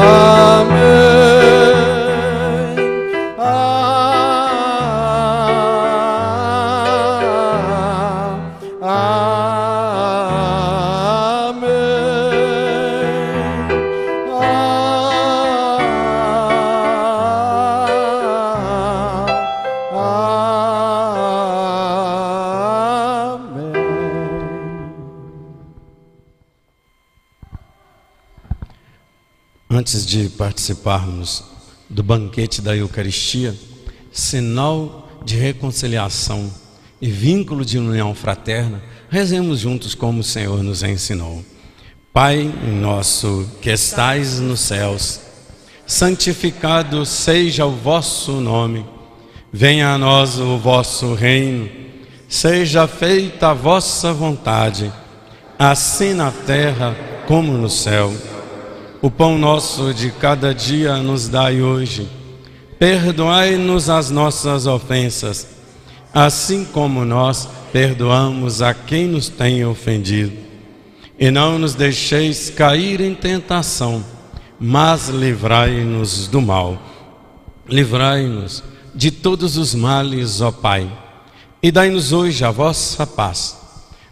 Antes de participarmos do banquete da Eucaristia, sinal de reconciliação e vínculo de união fraterna, rezemos juntos como o Senhor nos ensinou. Pai nosso que estais nos céus, santificado seja o vosso nome. Venha a nós o vosso reino. Seja feita a vossa vontade, assim na terra como no céu. O pão nosso de cada dia nos dai hoje. Perdoai-nos as nossas ofensas, assim como nós perdoamos a quem nos tem ofendido. E não nos deixeis cair em tentação, mas livrai-nos do mal. Livrai-nos de todos os males, ó Pai, e dai-nos hoje a vossa paz.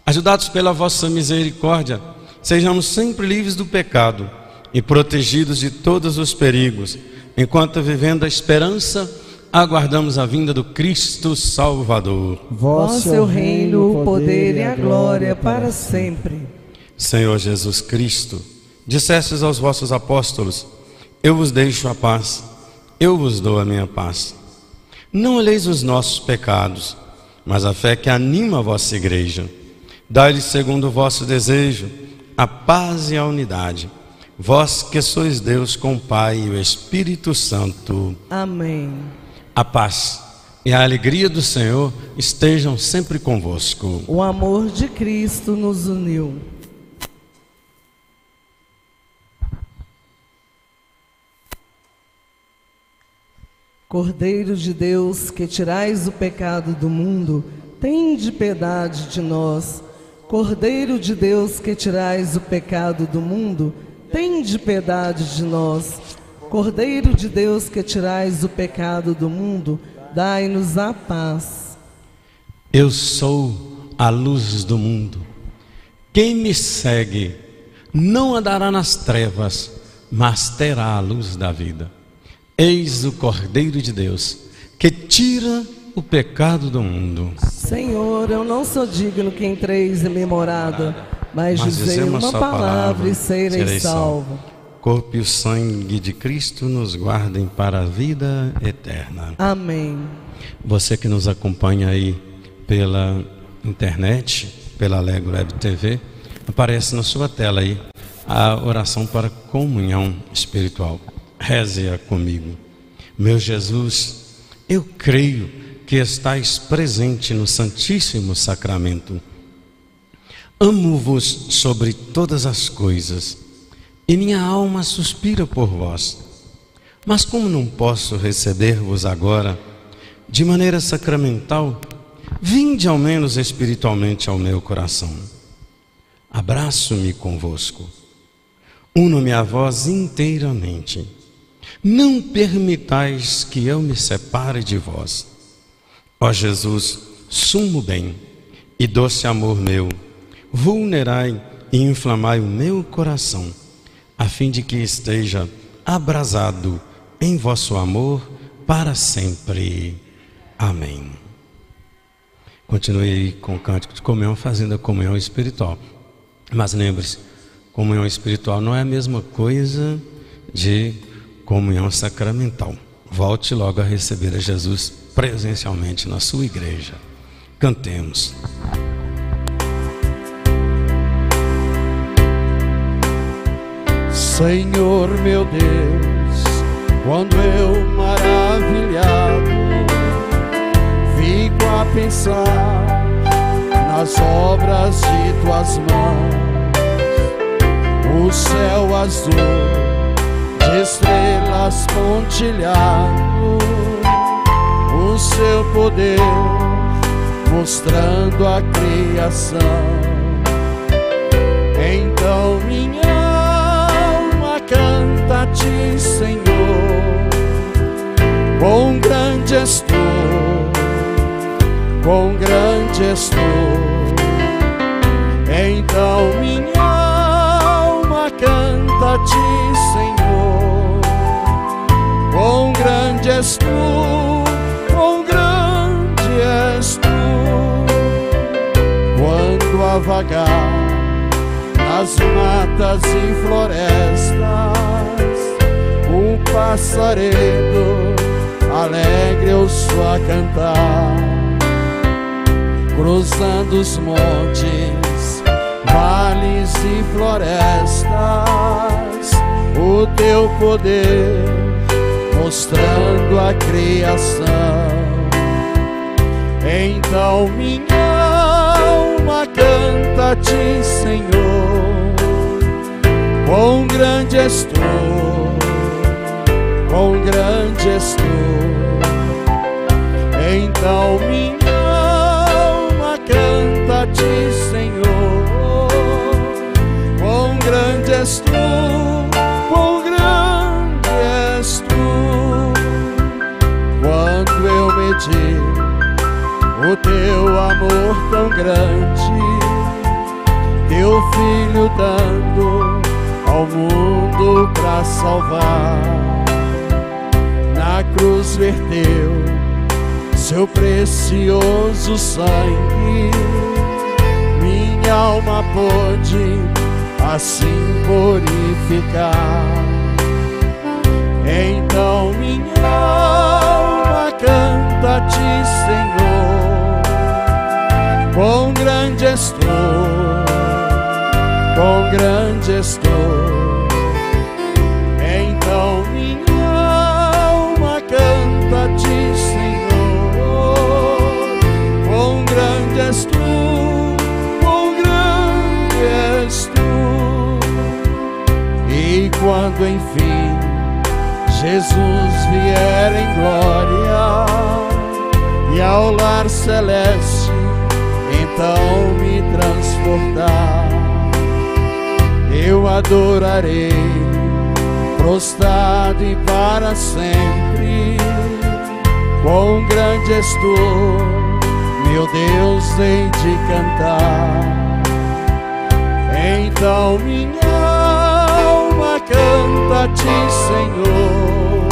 Ajudados pela vossa misericórdia, sejamos sempre livres do pecado e protegidos de todos os perigos, enquanto vivendo a esperança, aguardamos a vinda do Cristo Salvador. Vosso é o reino, o poder e a glória para sempre. Senhor Jesus Cristo, dissestes aos vossos apóstolos: Eu vos deixo a paz, eu vos dou a minha paz. Não olheis os nossos pecados, mas a fé que anima a vossa igreja. Dai-lhe segundo o vosso desejo a paz e a unidade. Vós que sois Deus com o Pai e o Espírito Santo. Amém. A paz e a alegria do Senhor estejam sempre convosco. O amor de Cristo nos uniu. Cordeiro de Deus, que tirais o pecado do mundo, tende piedade de nós. Cordeiro de Deus, que tirais o pecado do mundo, tende piedade de nós. Cordeiro de Deus, que tirais o pecado do mundo, dai-nos a paz. Eu sou a luz do mundo. Quem me segue não andará nas trevas, mas terá a luz da vida. Eis o Cordeiro de Deus, que tira o pecado do mundo. Senhor, eu não sou digno que entreis em minha morada, mas, Mas dizei dizemos uma só palavra e serei serei salvo. Corpo e o sangue de Cristo nos guardem para a vida eterna. Amém. Você que nos acompanha aí pela internet, pela Alegro Web TV, aparece na sua tela aí a oração para comunhão espiritual. Reze-a comigo. Meu Jesus, eu creio que estais presente no Santíssimo Sacramento. Amo-vos sobre todas as coisas e minha alma suspira por vós. Mas como não posso receber-vos agora de maneira sacramental, vinde ao menos espiritualmente ao meu coração. Abraço-me convosco. Uno-me a vós inteiramente. Não permitais que eu me separe de vós. Ó Jesus, sumo bem e doce amor meu, vulnerai e inflamai o meu coração, a fim de que esteja abrasado em vosso amor para sempre. Amém. Continue com o cântico de comunhão, fazendo a comunhão espiritual. Mas lembre-se, comunhão espiritual não é a mesma coisa de comunhão sacramental. Volte logo a receber a Jesus presencialmente na sua igreja. Cantemos. Senhor meu Deus, quando eu maravilhado fico a pensar nas obras de tuas mãos, o céu azul de estrelas pontilhado, o seu poder mostrando a criação. Então minha ti, Senhor, quão grande és tu, quão grande és tu. Então minha alma canta a ti, Senhor, quão grande és tu, quão grande és tu. Quando a vagar nas matas e florestas, um passaredo alegre sou a cantar, cruzando os montes, vales e florestas, o teu poder mostrando a criação. Então minha alma canta a ti, Senhor. Quão grande és tu, quão grande és tu. Então minha alma canta ti, Senhor. Quão grande és tu, quão grande és tu. Quando eu medito o teu amor tão grande, teu filho ao mundo para salvar. Na cruz verteu seu precioso sangue, minha alma pôde assim purificar. Então minha alma canta a ti, Senhor. Quão grande és tu, quão grande és quando enfim Jesus vier em glória e ao lar celeste então me transportar, eu adorarei prostrado e para sempre. Quão grande és tu, meu Deus, hei de cantar. Então minha canta a ti, Senhor.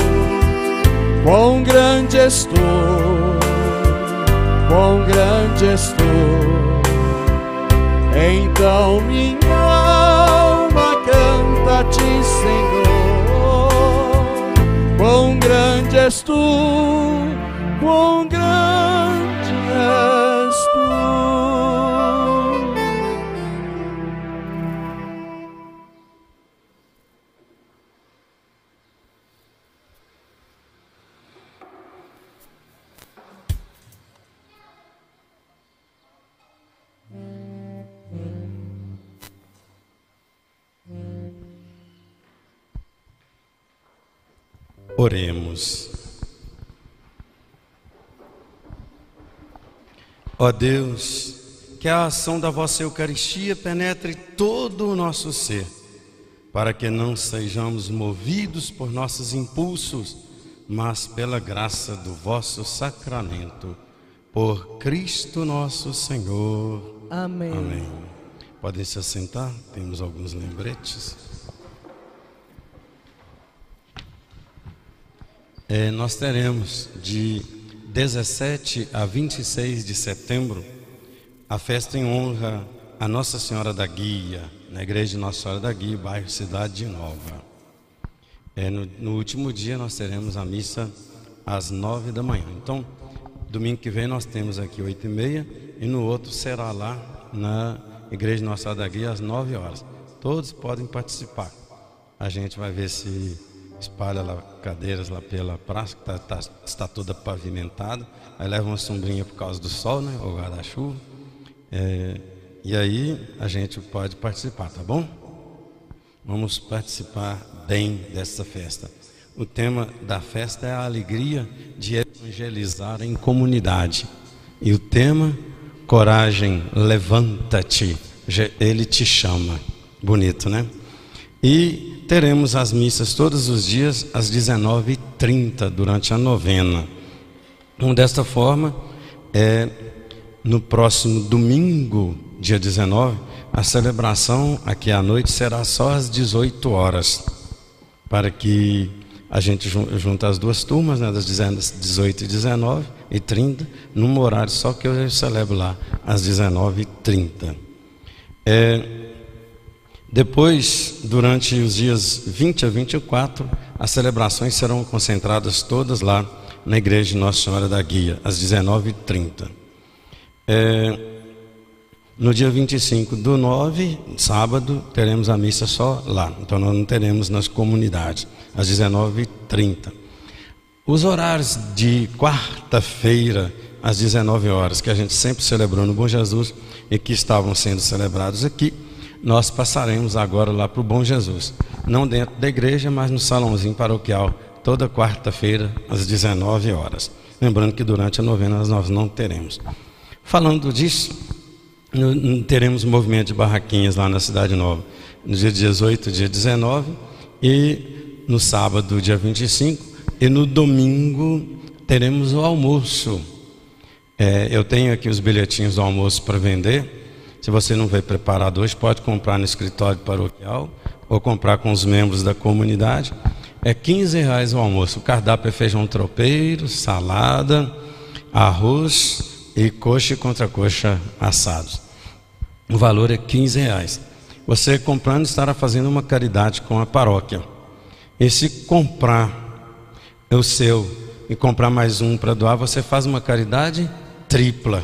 Quão grande és tu, quão grande és tu. Então minha alma canta a ti, Senhor. Quão grande és tu, quão Oremos. Ó Deus, que a ação da vossa Eucaristia penetre todo o nosso ser, para que não sejamos movidos por nossos impulsos, mas pela graça do vosso sacramento. Por Cristo nosso Senhor. Amém. Amém. Podem se assentar, temos alguns lembretes. É, nós teremos de 17 a 26 de setembro a festa em honra a Nossa Senhora da Guia, na igreja de Nossa Senhora da Guia, bairro Cidade Nova. É, no, no último dia nós teremos a missa às nove da manhã. Então, Domingo que vem nós temos aqui oito e meia e no outro será lá na Igreja Nossa Senhora da Guia às nove horas. Todos podem participar. A gente vai ver se espalha lá cadeiras lá pela praça, que tá, tá, está toda pavimentada. Aí leva uma sombrinha por causa do sol, né? Ou guarda-chuva. É, e aí a gente pode participar, tá bom? Vamos participar bem dessa festa. O tema da festa é a alegria de evangelizar em comunidade. E o tema, coragem, levanta-te, ele te chama. Bonito, né? E teremos as missas todos os dias às 19h30 durante a novena. Então, desta forma, é, no próximo domingo, dia 19, a celebração aqui à noite será só às 18 horas, para que a gente junta as duas turmas, né, das 18 e 19 e 30, num horário só que eu celebro lá, às 19 e 30. É, depois, durante os dias 20 a 24, as celebrações serão concentradas todas lá na igreja de Nossa Senhora da Guia, às 19h30. É, no dia 25 do 9, sábado, teremos a missa só lá. Então nós não teremos nas comunidades, às 19h30. Os horários de quarta-feira, às 19 horas, que a gente sempre celebrou no Bom Jesus e que estavam sendo celebrados aqui, nós passaremos agora lá para o Bom Jesus. Não dentro da igreja, mas no salãozinho paroquial, toda quarta-feira, às 19 horas. Lembrando que durante a novena nós não teremos. Falando disso, teremos movimento de barraquinhas lá na Cidade Nova, no dia 18, dia 19, e no sábado, dia 25, e no domingo teremos o almoço. É, eu tenho aqui os bilhetinhos do almoço para vender. Se você não veio preparado hoje, pode comprar no escritório paroquial ou comprar com os membros da comunidade. É 15 reais o almoço. O cardápio é feijão tropeiro, salada, arroz e coxa e contra-coxa assados. O valor é 15 reais. Você comprando estará fazendo uma caridade com a paróquia. E se comprar o seu e comprar mais um para doar, você faz uma caridade tripla.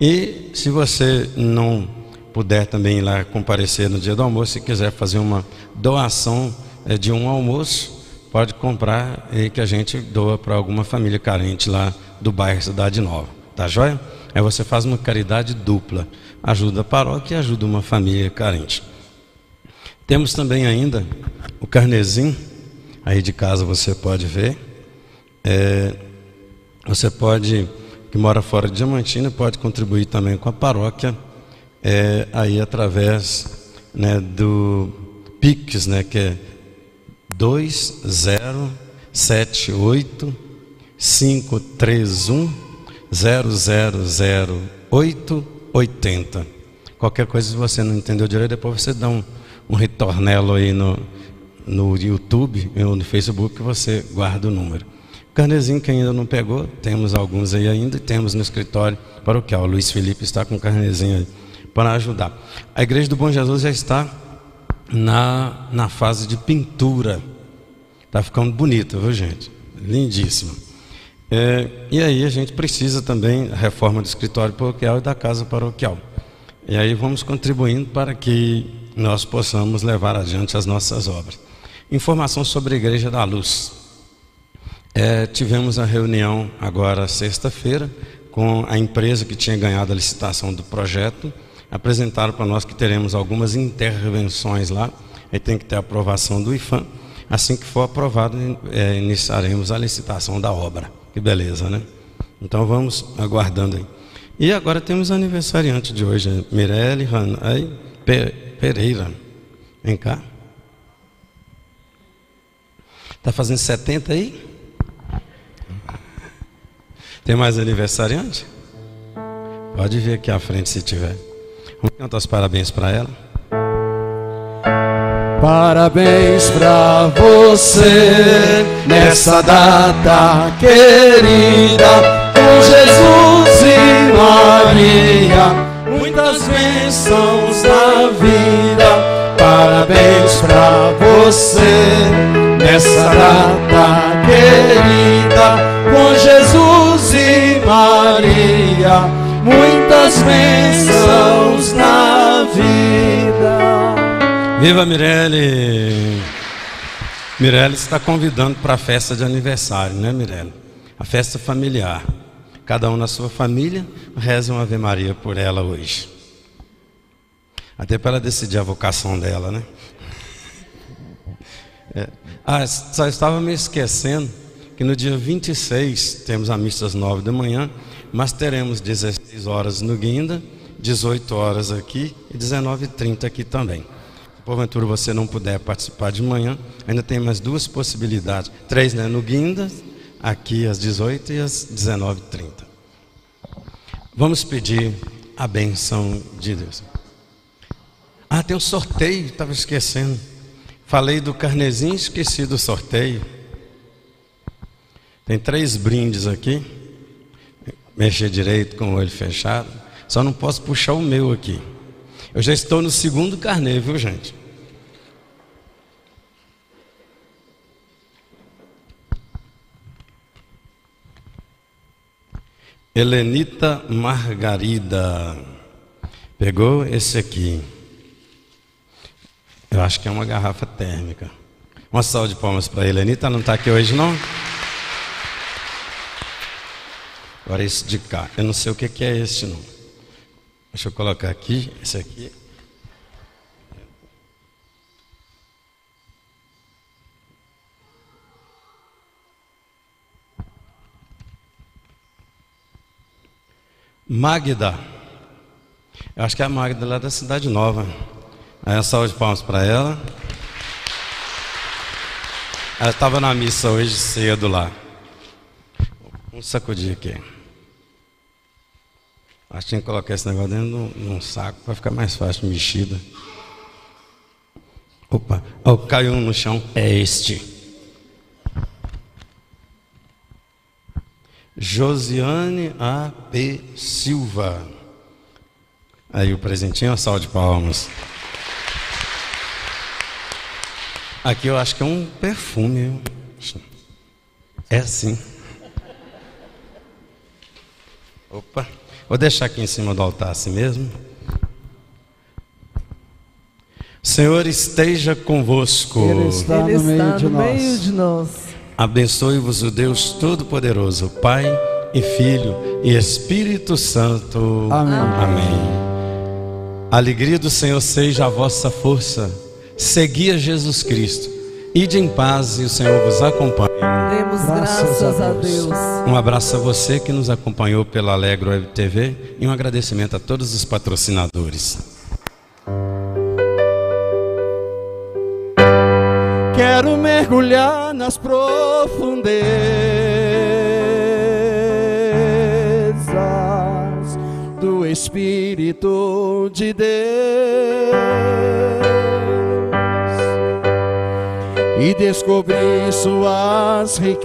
E se você não puder também ir lá comparecer no dia do almoço, se quiser fazer uma doação é, de um almoço, pode comprar e que a gente doa para alguma família carente lá do bairro Cidade Nova. Tá joia? Aí você faz uma caridade dupla. Ajuda a paróquia e ajuda uma família carente. Temos também ainda o carnezinho. Aí de casa você pode ver. É, você pode que mora fora de Diamantina pode contribuir também com a paróquia, é, aí através né, do PIX, né, que é 2078 531 000880. Qualquer coisa, se você não entendeu direito, depois você dá um, um retornelo aí no, no YouTube ou no Facebook que você guarda o número. Carnezinho que ainda não pegou, temos alguns aí ainda, temos no escritório paroquial. O Luiz Felipe está com carnezinho aí para ajudar. A igreja do Bom Jesus já está na, na fase de pintura. Está ficando bonita, viu gente? Lindíssima. É, e aí a gente precisa também da reforma do escritório paroquial e da casa paroquial. E aí vamos contribuindo para que nós possamos levar adiante as nossas obras. Informação sobre a Igreja da Luz. É, tivemos a reunião agora sexta-feira com a empresa que tinha ganhado a licitação do projeto. Apresentaram para nós que teremos algumas intervenções lá. Aí tem que ter a aprovação do IFAM. Assim que for aprovado, é, iniciaremos a licitação da obra. Que beleza, né? Então vamos aguardando aí. E agora temos aniversariante de hoje, Mirelle Ranay Pereira. Vem cá. Está fazendo 70 aí? Tem mais aniversariante? Pode vir aqui à frente se tiver. Vamos cantar os parabéns para ela. Parabéns para você nessa data querida, com Jesus e Maria, muitas bênçãos na vida. Parabéns para você nessa data querida, com Jesus Maria, muitas bênçãos na vida. Viva Mirelle! Mirelle está convidando para a festa de aniversário, né, Mirelle? A festa familiar. Cada um na sua família reza uma Ave Maria por ela hoje. Até para ela decidir a vocação dela, né? É. Ah, só estava me esquecendo que no dia 26 temos a missa às 9 da manhã, mas teremos 16 horas no Guinda, 18 horas aqui e 19h30 aqui também porventura você não puder participar de manhã, ainda tem mais duas possibilidades. Três, né? No Guinda, aqui às 18 e às 19h30. Vamos pedir a benção de Deus. Ah, tem um sorteio, estava esquecendo. Falei do carnezinho, esqueci do sorteio. Tem três brindes aqui. Mexer direito com o olho fechado. Só não posso puxar o meu aqui. Eu já estou no segundo carnê, viu, gente? Helenita Margarida. Pegou esse aqui. Eu acho que é uma garrafa térmica. Uma salva de palmas para a Helenita. Não está aqui hoje, não? Agora esse de cá. Eu não sei o que é esse, não. Deixa eu colocar aqui, esse aqui. Magda. Eu acho que é a Magda lá da Cidade Nova. Aí uma salva de palmas para ela. Ela estava na missa hoje cedo lá. Vamos sacudir aqui. Acho que tinha que colocar esse negócio dentro de um saco para ficar mais fácil mexida. Opa, oh, caiu no chão. É este. Josiane A.P. Silva. Aí o presentinho, a sal de palmas. Aqui eu acho que é um perfume. É assim. Opa. Vou deixar aqui em cima do altar assim mesmo. Senhor esteja convosco. Ele está, Ele no, meio, de no meio de nós. Abençoe-vos o Deus Todo-Poderoso, Pai e Filho e Espírito Santo. Amém. Amém. A alegria do Senhor seja a vossa força. Segui a Jesus Cristo. Ide em paz e o Senhor vos acompanhe. Demos graças, graças a, Deus. Um abraço a você que nos acompanhou pela Alegro Web TV e um agradecimento a todos os patrocinadores. Quero mergulhar nas profundezas do Espírito de Deus e descobrir suas riquezas.